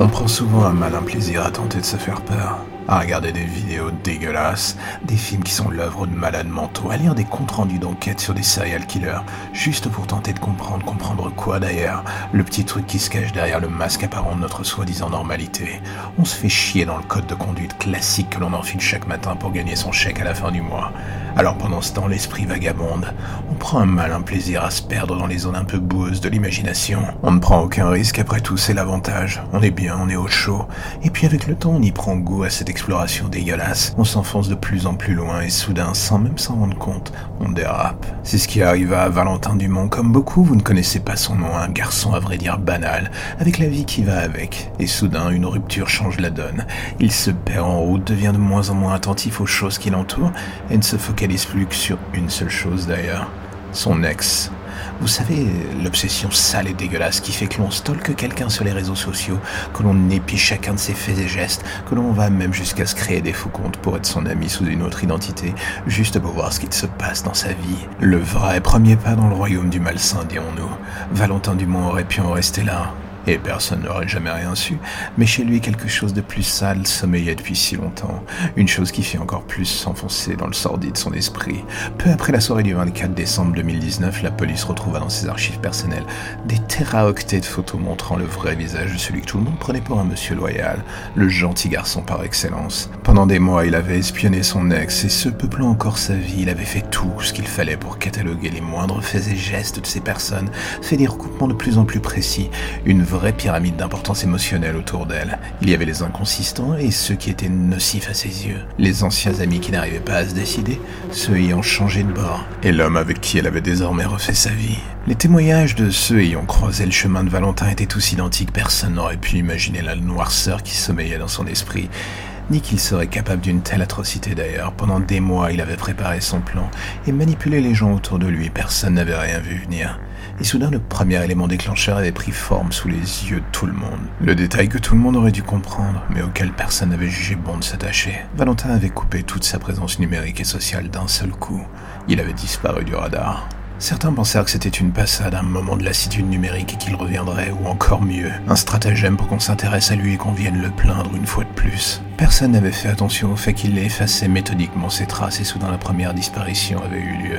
On prend souvent un malin plaisir à tenter de se faire peur, à regarder des vidéos dégueulasses, des films qui sont l'œuvre de malades mentaux, à lire des comptes rendus d'enquête sur des serial killers, juste pour tenter de comprendre, comprendre quoi d'ailleurs, le petit truc qui se cache derrière le masque apparent de notre soi-disant normalité. On se fait chier dans le code de conduite classique que l'on enfile chaque matin pour gagner son chèque à la fin du mois. Alors pendant ce temps, l'esprit vagabonde. On prend un malin plaisir à se perdre dans les zones un peu boueuses de l'imagination. On ne prend aucun risque, après tout, c'est l'avantage. On est bien, on est au chaud. Et puis avec le temps, on y prend goût à cette exploration dégueulasse. On s'enfonce de plus en plus loin et soudain, sans même s'en rendre compte, on dérape. C'est ce qui arriva à Valentin Dumont. Comme beaucoup, vous ne connaissez pas son nom, un garçon à vrai dire banal, avec la vie qui va avec. Et soudain, une rupture change la donne. Il se perd en route, devient de moins en moins attentif aux choses qui l'entourent et ne se focalise plus que sur une seule chose d'ailleurs, son ex. Vous savez, l'obsession sale et dégueulasse qui fait que l'on stalke quelqu'un sur les réseaux sociaux, que l'on épie chacun de ses faits et gestes, que l'on va même jusqu'à se créer des faux comptes pour être son ami sous une autre identité, juste pour voir ce qu'il se passe dans sa vie. Le vrai premier pas dans le royaume du malsain, dirons-nous. Valentin Dumont aurait pu en rester là, et personne n'aurait jamais rien su, mais chez lui quelque chose de plus sale sommeillait depuis si longtemps, une chose qui fit encore plus s'enfoncer dans le sordide de son esprit. Peu après la soirée du 24 décembre 2019, la police retrouva dans ses archives personnelles des téraoctets de photos montrant le vrai visage de celui que tout le monde prenait pour un monsieur loyal, le gentil garçon par excellence. Pendant des mois, il avait espionné son ex, et ce peuplant encore sa vie, il avait fait tout ce qu'il fallait pour cataloguer les moindres faits et gestes de ces personnes, fait des recoupements de plus en plus précis, une vraie pyramide d'importance émotionnelle autour d'elle. Il y avait les inconsistants et ceux qui étaient nocifs à ses yeux. Les anciens amis qui n'arrivaient pas à se décider, ceux ayant changé de bord, et l'homme avec qui elle avait désormais refait sa vie. Les témoignages de ceux ayant croisé le chemin de Valentin étaient tous identiques. Personne n'aurait pu imaginer la noirceur qui sommeillait dans son esprit ni qu'il serait capable d'une telle atrocité d'ailleurs. Pendant des mois, il avait préparé son plan et manipulé les gens autour de lui. Personne n'avait rien vu venir. Et soudain, le premier élément déclencheur avait pris forme sous les yeux de tout le monde. Le détail que tout le monde aurait dû comprendre, mais auquel personne n'avait jugé bon de s'attacher. Valentin avait coupé toute sa présence numérique et sociale d'un seul coup. Il avait disparu du radar. Certains pensèrent que c'était une passade, un moment de lassitude numérique et qu'il reviendrait, ou encore mieux, un stratagème pour qu'on s'intéresse à lui et qu'on vienne le plaindre une fois de plus. Personne n'avait fait attention au fait qu'il effaçait méthodiquement ses traces et soudain la première disparition avait eu lieu.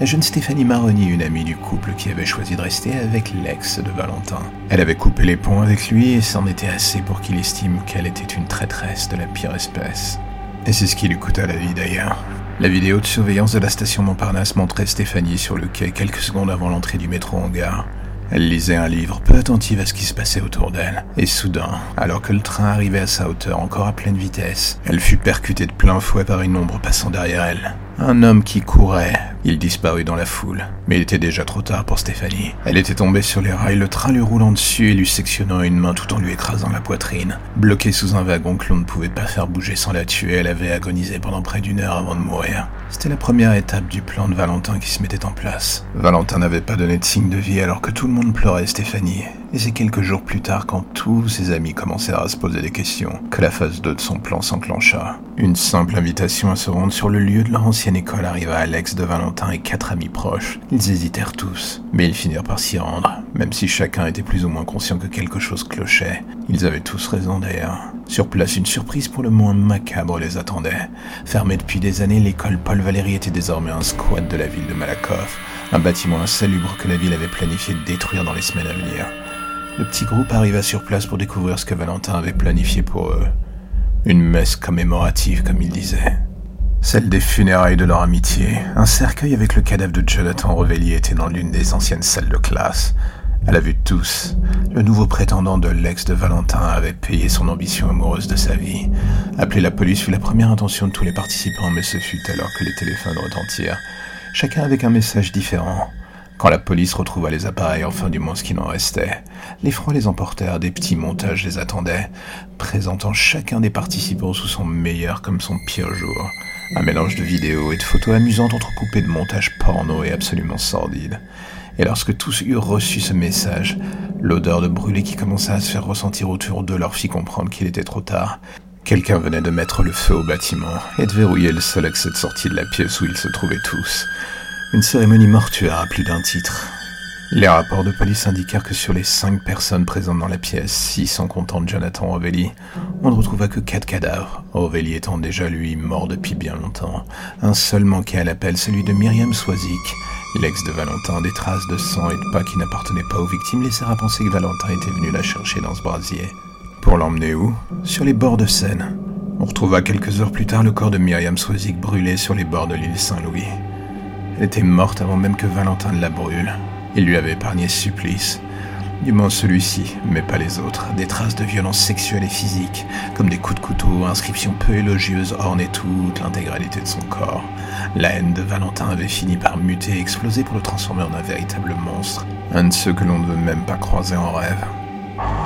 La jeune Stéphanie Maroni, une amie du couple qui avait choisi de rester avec l'ex de Valentin. Elle avait coupé les ponts avec lui et c'en était assez pour qu'il estime qu'elle était une traîtresse de la pire espèce. Et c'est ce qui lui coûta la vie d'ailleurs. La vidéo de surveillance de la station Montparnasse montrait Stéphanie sur le quai quelques secondes avant l'entrée du métro en gare. Elle lisait un livre, peu attentive à ce qui se passait autour d'elle. Et soudain, alors que le train arrivait à sa hauteur encore à pleine vitesse, elle fut percutée de plein fouet par une ombre passant derrière elle. Un homme qui courait. Il disparut dans la foule. Mais il était déjà trop tard pour Stéphanie. Elle était tombée sur les rails, le train lui roulant dessus et lui sectionnant une main tout en lui écrasant la poitrine. Bloquée sous un wagon que l'on ne pouvait pas faire bouger sans la tuer, elle avait agonisé pendant près d'une heure avant de mourir. C'était la première étape du plan de Valentin qui se mettait en place. Valentin n'avait pas donné de signe de vie alors que tout le monde pleurait Stéphanie. Et c'est quelques jours plus tard, quand tous ses amis commencèrent à se poser des questions, que la phase 2 de son plan s'enclencha. Une simple invitation à se rendre sur le lieu de leur ancienne école arriva à l'ex de Valentin et quatre amis proches. Ils hésitèrent tous, mais ils finirent par s'y rendre, même si chacun était plus ou moins conscient que quelque chose clochait. Ils avaient tous raison d'ailleurs. Sur place, une surprise pour le moins macabre les attendait. Fermée depuis des années, l'école Paul Valéry était désormais un squat de la ville de Malakoff, un bâtiment insalubre que la ville avait planifié de détruire dans les semaines à venir. Le petit groupe arriva sur place pour découvrir ce que Valentin avait planifié pour eux. Une messe commémorative, comme il disait. Celle des funérailles de leur amitié. Un cercueil avec le cadavre de Jonathan Revelli était dans l'une des anciennes salles de classe. À la vue de tous, le nouveau prétendant de l'ex de Valentin avait payé son ambition amoureuse de sa vie. Appeler la police fut la première intention de tous les participants, mais ce fut alors que les téléphones retentirent, chacun avec un message différent. Quand la police retrouva les appareils, enfin du moins ce qu'il en restait, les les emportèrent, des petits montages les attendaient, présentant chacun des participants sous son meilleur comme son pire jour. Un mélange de vidéos et de photos amusantes entrecoupées de montages porno et absolument sordides. Et lorsque tous eurent reçu ce message, l'odeur de brûlé qui commença à se faire ressentir autour d'eux leur fit comprendre qu'il était trop tard. Quelqu'un venait de mettre le feu au bâtiment et de verrouiller le seul accès de sortie de la pièce où ils se trouvaient tous. Une cérémonie mortuaire à plus d'un titre. Les rapports de police indiquèrent que sur les cinq personnes présentes dans la pièce, six en comptant Jonathan Rovelli, on ne retrouva que quatre cadavres, Rovelli étant déjà lui mort depuis bien longtemps. Un seul manquait à l'appel, celui de Myriam Swazik, l'ex de Valentin. Des traces de sang et de pas qui n'appartenaient pas aux victimes laissèrent à penser que Valentin était venu la chercher dans ce brasier. Pour l'emmener où? Sur les bords de Seine. On retrouva quelques heures plus tard le corps de Myriam Swazik brûlé sur les bords de l'île Saint-Louis. Était morte avant même que Valentin ne la brûle. Il lui avait épargné ce supplice. Du moins celui-ci, mais pas les autres. Des traces de violence sexuelle et physique, comme des coups de couteau, inscriptions peu élogieuses ornaient toute l'intégralité de son corps. La haine de Valentin avait fini par muter et exploser pour le transformer en un véritable monstre. Un de ceux que l'on ne veut même pas croiser en rêve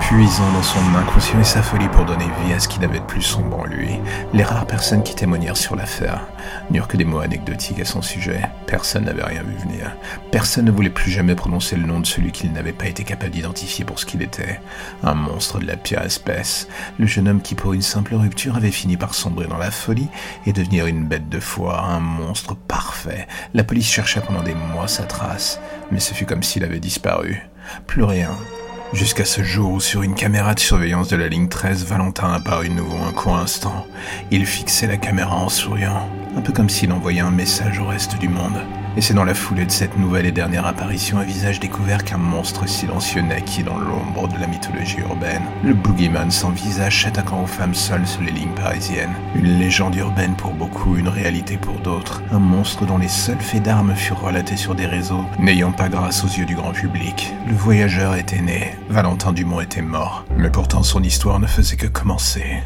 puisant dans son inconscient et sa folie pour donner vie à ce qui n'avait de plus sombre en lui. Les rares personnes qui témoignèrent sur l'affaire n'eurent que des mots anecdotiques à son sujet. Personne n'avait rien vu venir. Personne ne voulait plus jamais prononcer le nom de celui qu'il n'avait pas été capable d'identifier pour ce qu'il était. Un monstre de la pire espèce. Le jeune homme qui, pour une simple rupture, avait fini par sombrer dans la folie et devenir une bête de foire, un monstre parfait. La police chercha pendant des mois sa trace, mais ce fut comme s'il avait disparu. Plus rien, Jusqu'à ce jour où sur une caméra de surveillance de la ligne 13, Valentin apparut nouveau un court instant. Il fixait la caméra en souriant, un peu comme s'il envoyait un message au reste du monde. Et c'est dans la foulée de cette nouvelle et dernière apparition à visage découvert qu'un monstre silencieux naquit dans l'ombre de la mythologie urbaine. Le boogeyman sans visage s'attaquant aux femmes seules sur les lignes parisiennes. Une légende urbaine pour beaucoup, une réalité pour d'autres. Un monstre dont les seuls faits d'armes furent relatés sur des réseaux, n'ayant pas grâce aux yeux du grand public. Le voyageur était né, Valentin Dumont était mort. Mais pourtant son histoire ne faisait que commencer.